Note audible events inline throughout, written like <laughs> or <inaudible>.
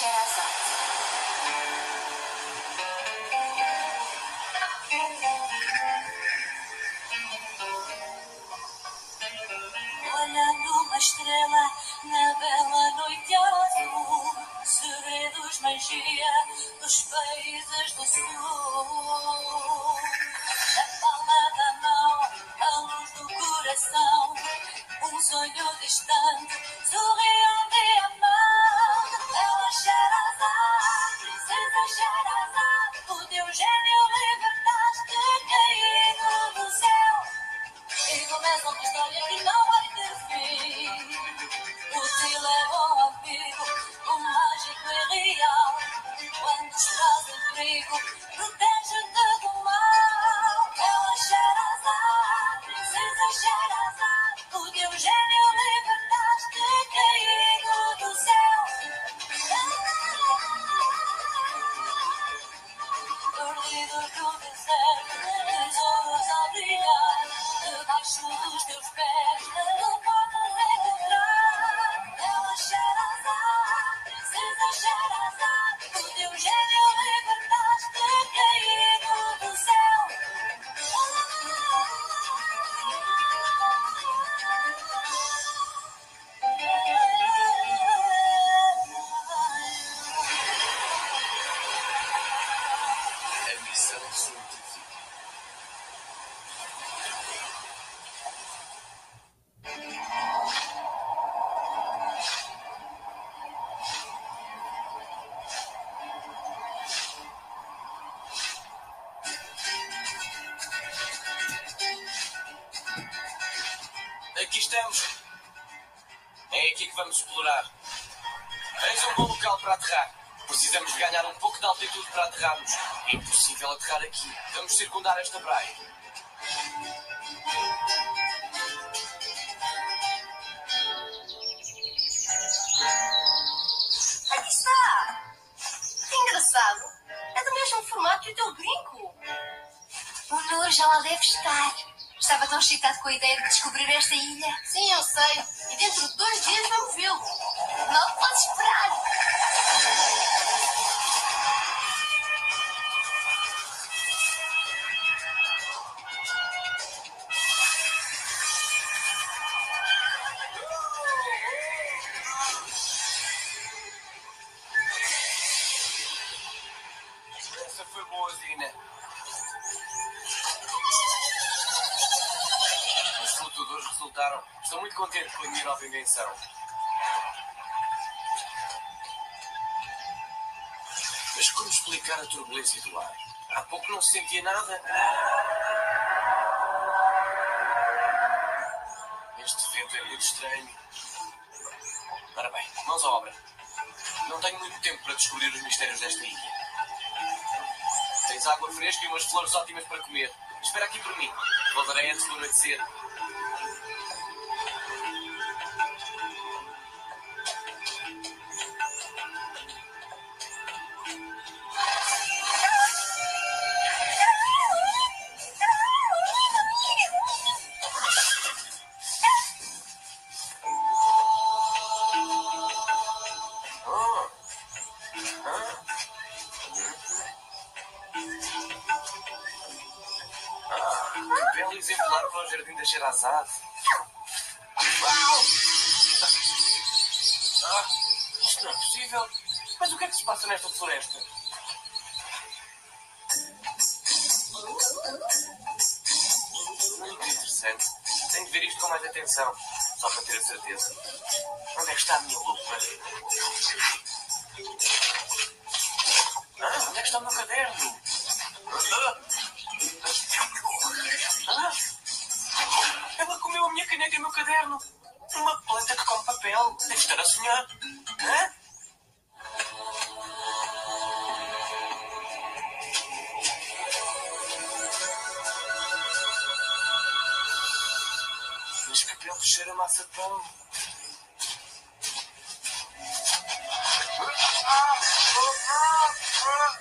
Sherazade. Ganhar um pouco de altitude para aterrarmos. É impossível aterrar aqui. Vamos circundar esta praia. Aqui está! Que engraçado! É do mesmo formato que o teu brinco! O Nur já lá deve estar. Estava tão excitado com a ideia de descobrir esta ilha. Sim, eu sei. E dentro de dois dias vamos vê-lo. Invenção. Mas como explicar a turbulência do ar? Há pouco não se sentia nada. Este vento é muito estranho. Ora bem, mãos à obra. Não tenho muito tempo para descobrir os mistérios desta ilha. Tens água fresca e umas flores ótimas para comer. Espera aqui por mim. Voltarei antes do anoitecer. Tenho de ver isto com mais atenção, só para ter a certeza. Onde é que está a minha lupa? Ah, onde é que está o meu caderno? Ah! Ah! Ela comeu a minha caneta e o meu caderno. Uma planta que come papel. Deve estar a sonhar. Mas cheira a ah,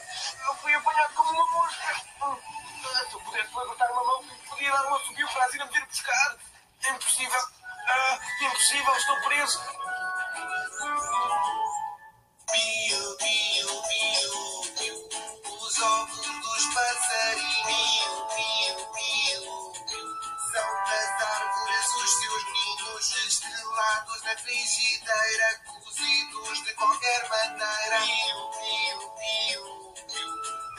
eu fui apanhado como uma mosca. Ah, Se eu pudesse levantar uma mão, podia dar um assobio para a Zina me vir buscar. É impossível. Ah, impossível, estou preso. Estrelados na frigideira, cozidos de qualquer maneira. Pio, pio, pio, pio.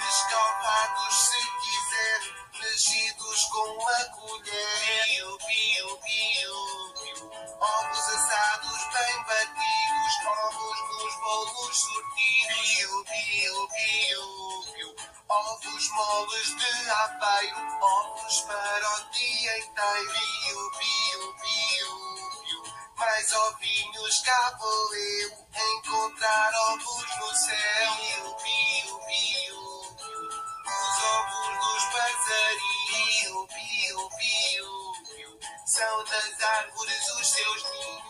Escaldados se quiser, mexidos com uma colher. Pio, pio, pio, pio. Ovos assados bem batidos, ovos nos bolos sortidos. Pio, pio, pio, pio. Ovos moles de aveiro, ovos para o dia inteiro. Pio, pio, pio, pio. Mais ovinhos cá vou encontrar ovos no céu. Pio, pio, pio. Os ovos dos passarinhos. Pio, pio, pio. São das árvores os seus ninhos.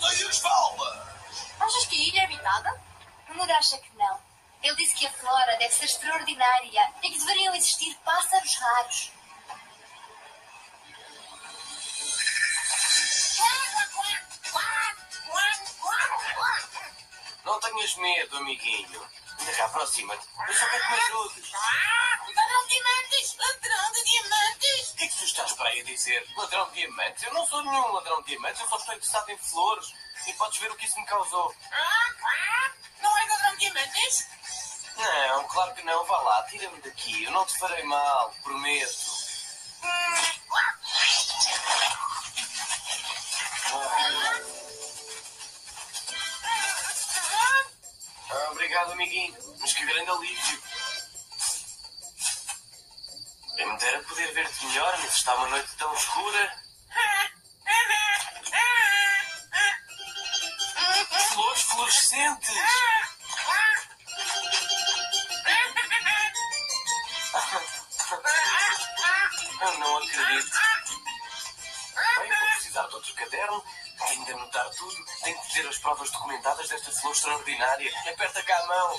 Soltem as palmas! Achas que a ilha é habitada? O Nuno acha que não. Ele disse que a flora deve ser extraordinária e que deveriam existir pássaros raros. Não tenhas medo, amiguinho. Cá, aproxima-te. Eu só quero que me ajudes. Ladrão de diamantes! Ladrão de diamantes! O que é que tu estás para aí a dizer? Ladrão de diamantes? Eu não sou nenhum ladrão de diamantes, eu só estou interessado em flores. E podes ver o que isso me causou. Não é ladrão de diamantes? Não, claro que não. Vá lá, tira-me daqui. Eu não te farei mal, prometo. Obrigado, amiguinho. Mas que grande alívio. Quem me dera poder ver-te melhor, mas está uma noite tão escura. Flores fluorescentes. Eu não acredito. Bem, vou precisar de outro caderno. De anotar tudo. Tenho de ter as provas documentadas desta flor extraordinária. Aperta cá a mão.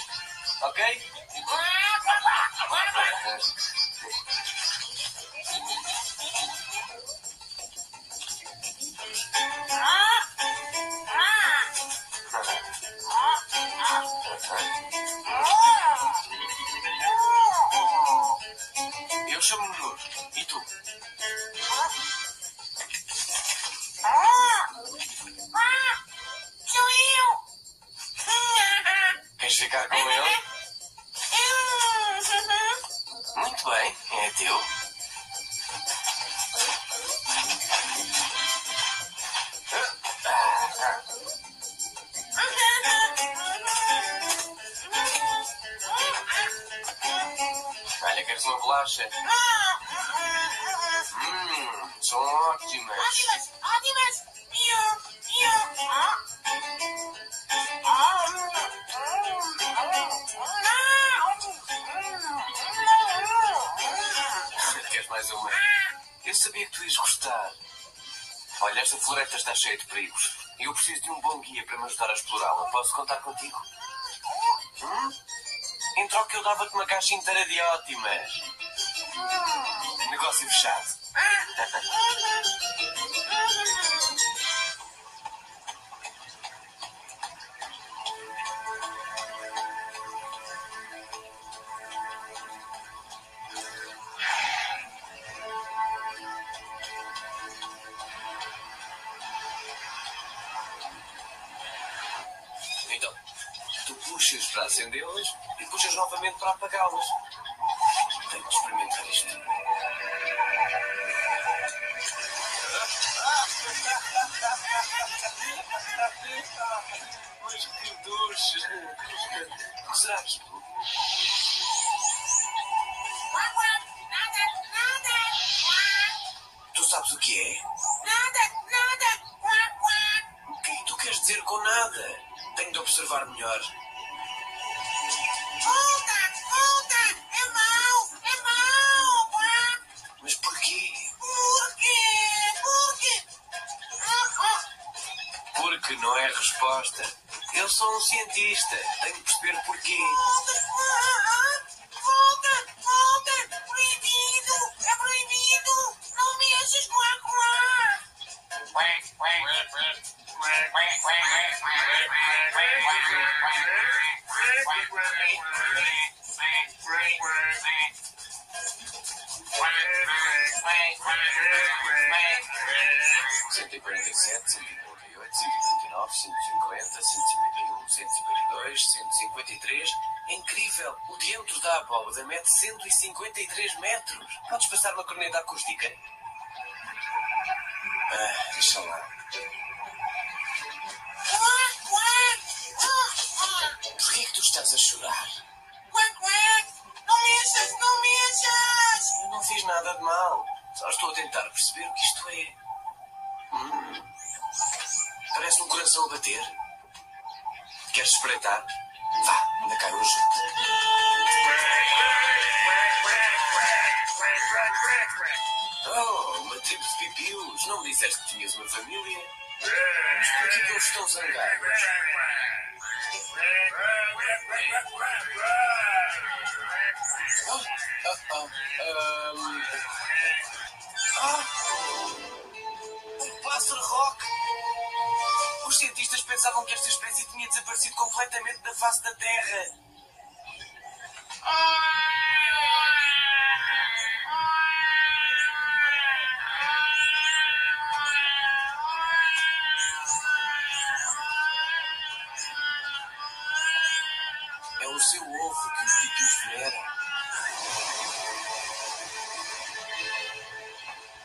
Ok? Eu chamo-me Nuno. E tu? Sou eu! Queres ficar com ele? Muito bem. É teu. Olha, queres uma bolacha? Hum, são ótimas. Ótimas! Ótimas! Mais uma? Eu sabia que tu ias gostar. Olha, esta floresta está cheia de perigos. Eu preciso de um bom guia para me ajudar a explorá-la. Posso contar contigo? Hum? Em troca eu dava-te uma caixa inteira de ótimas. Negócio fechado. Preciso do Zrak. Nada, nada. Tu sabes o que é? Nada, nada. O que é que tu queres dizer com nada? Tenho de observar melhor. Volta, volta. É mau, é mau. Mas porquê? Porquê? Porquê? Oh, oh. Porque não é resposta. Eu sou um cientista. Tenho que perceber porquê. Volta, volta, proibido, é proibido, não mexes com a coar. Cento e quarenta e sete, cento e quarenta e oito, cento e trinta e nove, cento e cinquenta, cento e cinquenta e um, cento e cinquenta e dois, cento e cinquenta e três. É incrível! O diâmetro da abóbada mede 153 metros. Podes passar uma corneta acústica? Ah, deixa lá. Ah, ah, Porquê é que tu estás a chorar? não mexas, não mexas. Eu não fiz nada de mal. Só estou a tentar perceber o que isto é. Parece um coração a bater. Queres espreitar? Vá, anda cá, ajudo. Oh, uma tribo de pipios. Não me disseste que tinhas uma família? Mas por que eles estão zangados? Oh, oh, oh. ahm. Ah! Um pássaro rock! Os cientistas pensavam que esta espécie tinha desaparecido completamente da face da Terra. É o seu ovo que os pipios veneram.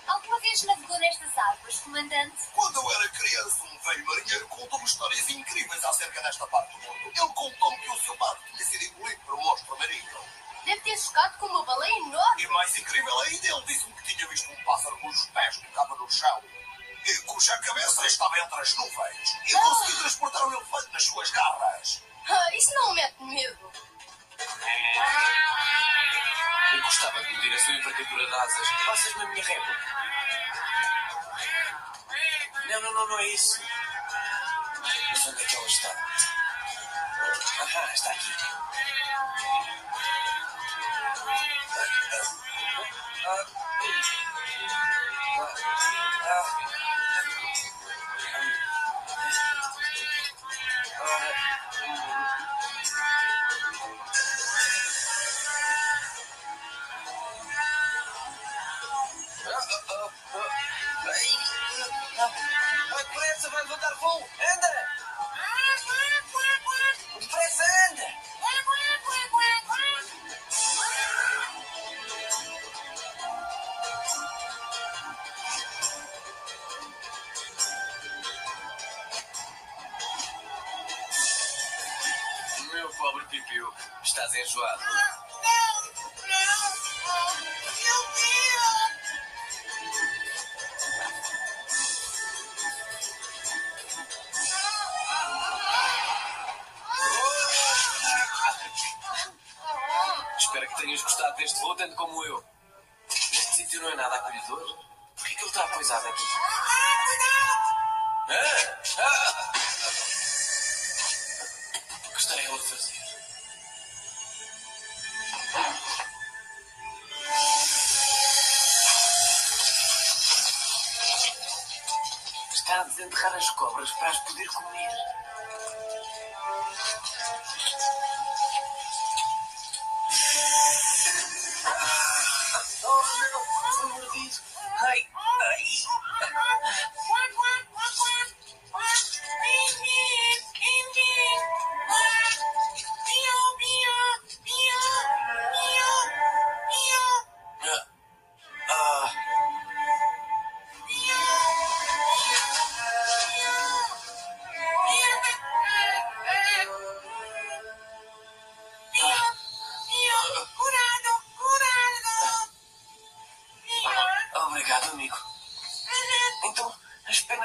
Alguma vez navegou nestas águas, comandante? Quando eu era criança, velho marinheiro contou-me histórias incríveis acerca desta parte do mundo. Ele contou-me que o seu barco tinha sido engolido por um monstro marinho. Deve ter chocado com uma baleia enorme. E mais incrível ainda, ele disse-me que tinha visto um pássaro cujos pés tocava no chão e cuja cabeça estava entre as nuvens. E conseguiu transportar um elefante nas suas garras. Ah, isso não me mete medo. Eu gostava de medir a sua envergadura de asas. Passas na minha réplica. Não, não, não, não é isso. Mas onde é que ela está? Ahá, está aqui. Ah, ah, ah. Acolhedor. Por que ele está apoisado aqui? Ah! Ah! O que estarei eu a fazer? Está a desenterrar as cobras para as poder comer.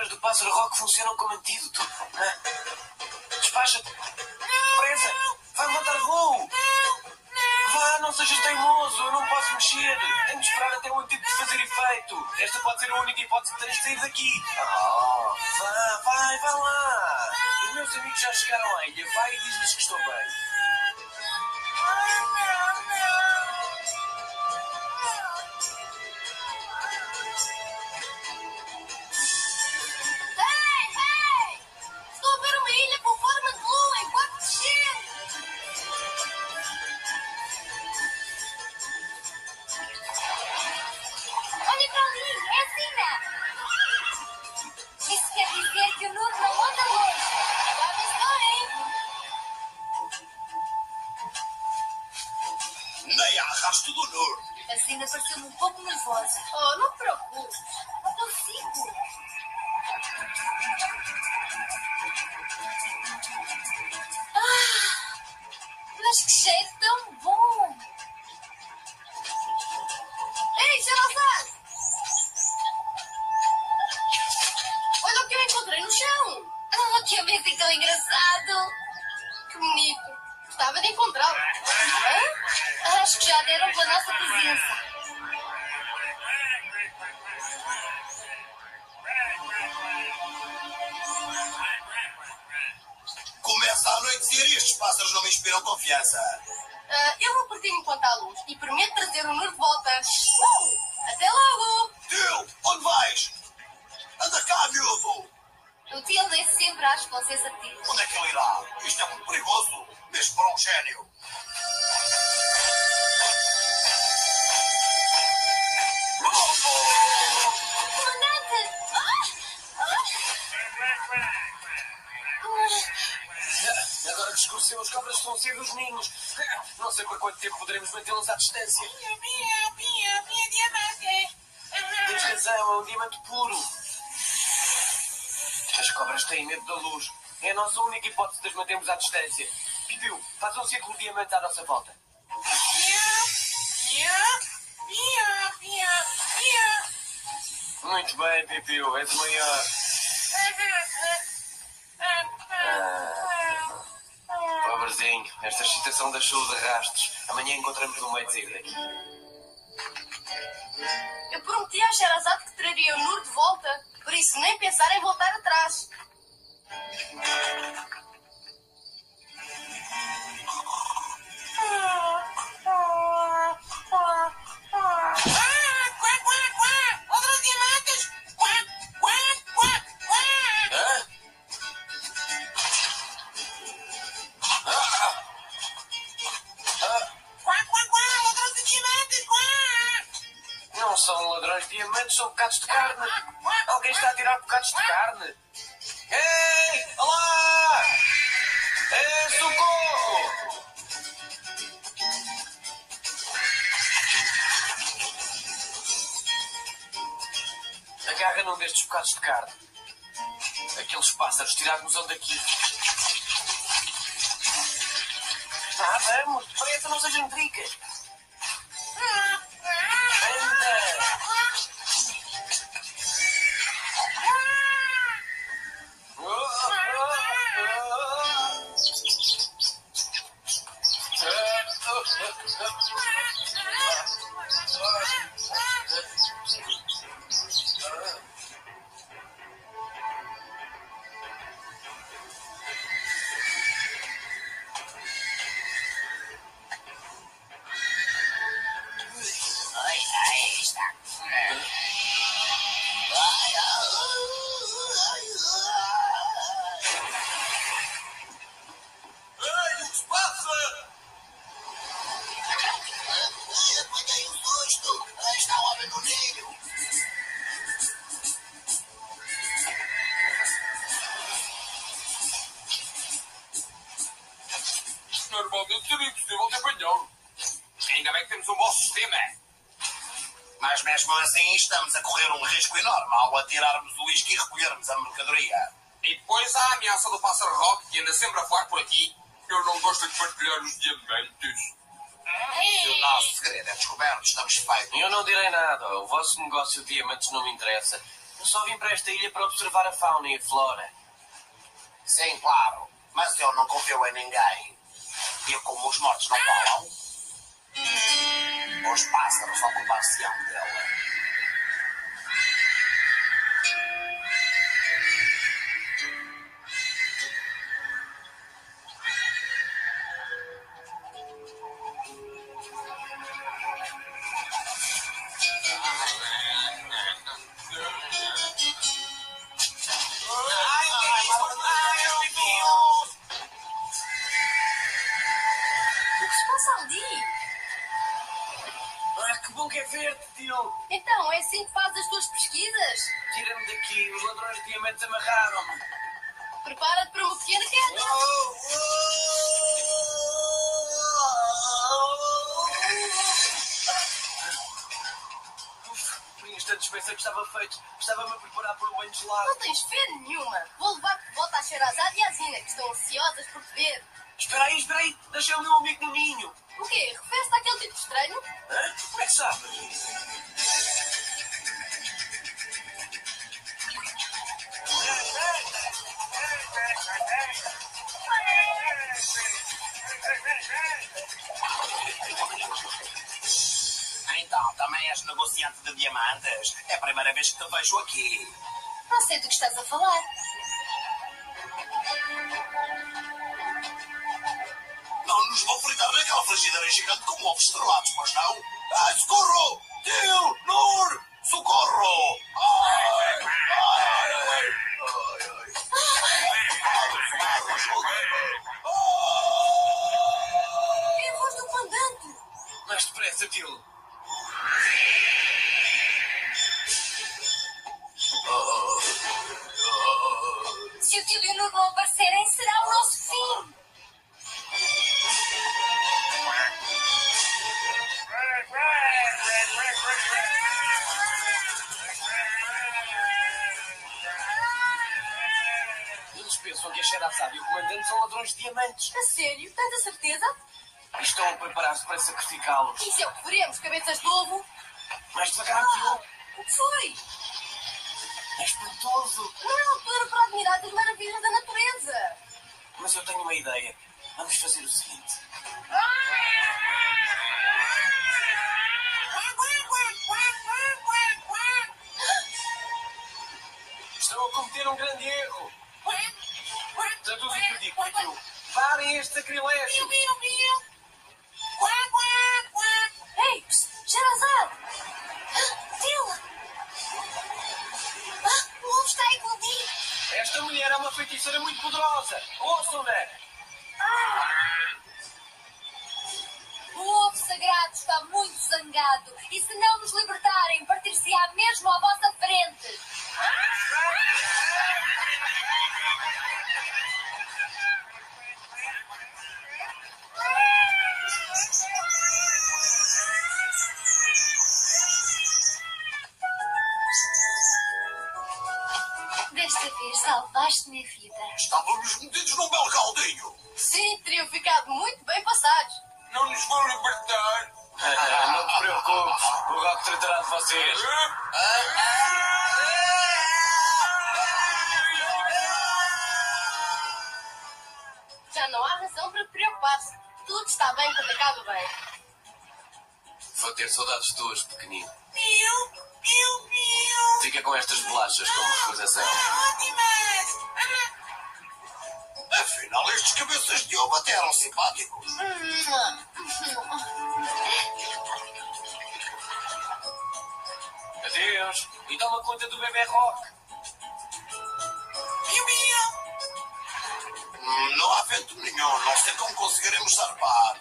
As penas do pássaro rock funcionam como antídoto. Hã? Despacha-te. Presa! Vai levantar voo! Vá, não sejas teimoso. Eu não posso mexer. Tenho de esperar até o antídoto fazer efeito. feito. Esta pode ser a única hipótese que tens de sair daqui. Oh, vá, vai, vai lá. Os meus amigos já chegaram à ilha. Vai e diz-lhes que estou bem. Pouco nervosa. Começa a anoitecer e estes pássaros não me inspiram confiança. Ah, eu vou partir enquanto há luz e prometo trazer o Nur de volta. Uh! Até logo! Tio, onde vais? Anda cá, miúdo. O tio lê sempre às que você certinho. Onde é que ele irá? Isto é muito perigoso, mesmo para um gênio. Escureceu, as cobras estão a sair dos ninhos. <laughs> Não sei por quanto tempo poderemos mantê-las à distância. Pia, pia, pia, diamante. Tens razão, é um diamante puro. As cobras têm medo da luz. É a nossa única hipótese de as mantermos à distância. Pipiu, faz um círculo de diamantes à nossa volta. Muito bem, Pipiu, és o maior. Pobrezinho, esta excitação deixou de rastros. Amanhã encontramos um meio de daqui. Eu prometi à Sherazade que traria o Nur de volta, por isso nem pensar em voltar atrás. Diamantes, são bocados de carne. Alguém está a tirar bocados de carne. Ei! Olá! Ei, socorro! Agarra num destes bocados de carne. Aqueles pássaros tiraram-nos daqui. Ah, vamos! Depressa, não sejam tricas! Ei, um risco enorme ao atirarmos o uísque e recolhermos a mercadoria. E depois há a ameaça do pássaro rock que anda sempre a voar por aqui. Eu não gosto de partilhar os diamantes. Se o nosso segredo é descoberto, estamos feitos. Eu não direi nada. O vosso negócio de diamantes não me interessa. Eu só vim para esta ilha para observar a fauna e a flora. Sim, claro. Mas eu não confio em ninguém. E como os mortos não falam, os pássaros ocupar-se-ão dele. Assim que fazes as tuas pesquisas? Tira-me daqui, os ladrões de diamantes amarraram-me. Prepara-te para uma pequena queda. Uf, por instantes pensei que estava feito. Estava-me a preparar para o banho gelado. Não tens fé nenhuma. Vou levar-te de volta à Sherazade e à Zina, que estão ansiosas por te ver. Espera aí, espera aí. Deixei o meu amigo no ninho. O quê? Refere-se àquele tipo estranho? Hã? Como é que sabes? Então, também és negociante de diamantes? É a primeira vez que te vejo aqui. Não sei do que estás a falar. Nos vão fritar naquela frigideira gigante como ovos estrelados, mas não? Ai, socorro! Tio! Nur! Socorro! Ai! Ai! Ai! Socorro, ajudem-me! É a voz do comandante. Mais depressa, Tilo. Se o tio e Nuno não aparecerem, será o nosso fim. Eles pensam que a Sherazade e o comandante são ladrões de diamantes. A sério? Tens a certeza? Estão a preparar-se para sacrificá-los. Isso é o que veremos, cabeças de ovo. Mais devagar, Tilo. O que foi? É espantoso. Não é altura para admirar as maravilhas da natureza. Mas eu tenho uma ideia. Vamos fazer o seguinte. Estão a cometer um grande erro. Traduz o que digo. Parem este sacrilégio. Ei, psst, Sherazade! Tila! Ah, o ovo está a eclodir! Esta mulher é uma feiticeira muito poderosa. Ouçam-na. O ovo sagrado está muito zangado e se não nos libertarem, partir-se-á mesmo à vossa frente. Desta vez salvaste-me a vida. Estávamos metidos num belo caldinho. Sim, teriam ficado muito bem passados. Não nos vão libertar. Ah, não te preocupes. O Rock tratará de vocês. Já não há razão para preocupar-se. Tudo está bem quando acaba bem. Vou ter saudades tuas, pequenino. Piu, piu, piu. Fica com estas bolachas como recordação. Ótimas. Afinal, estes cabeças de ovo até eram simpáticos. Adeus. E toma conta do bebê Rock. Não há vento nenhum, sei como conseguiremos zarpar.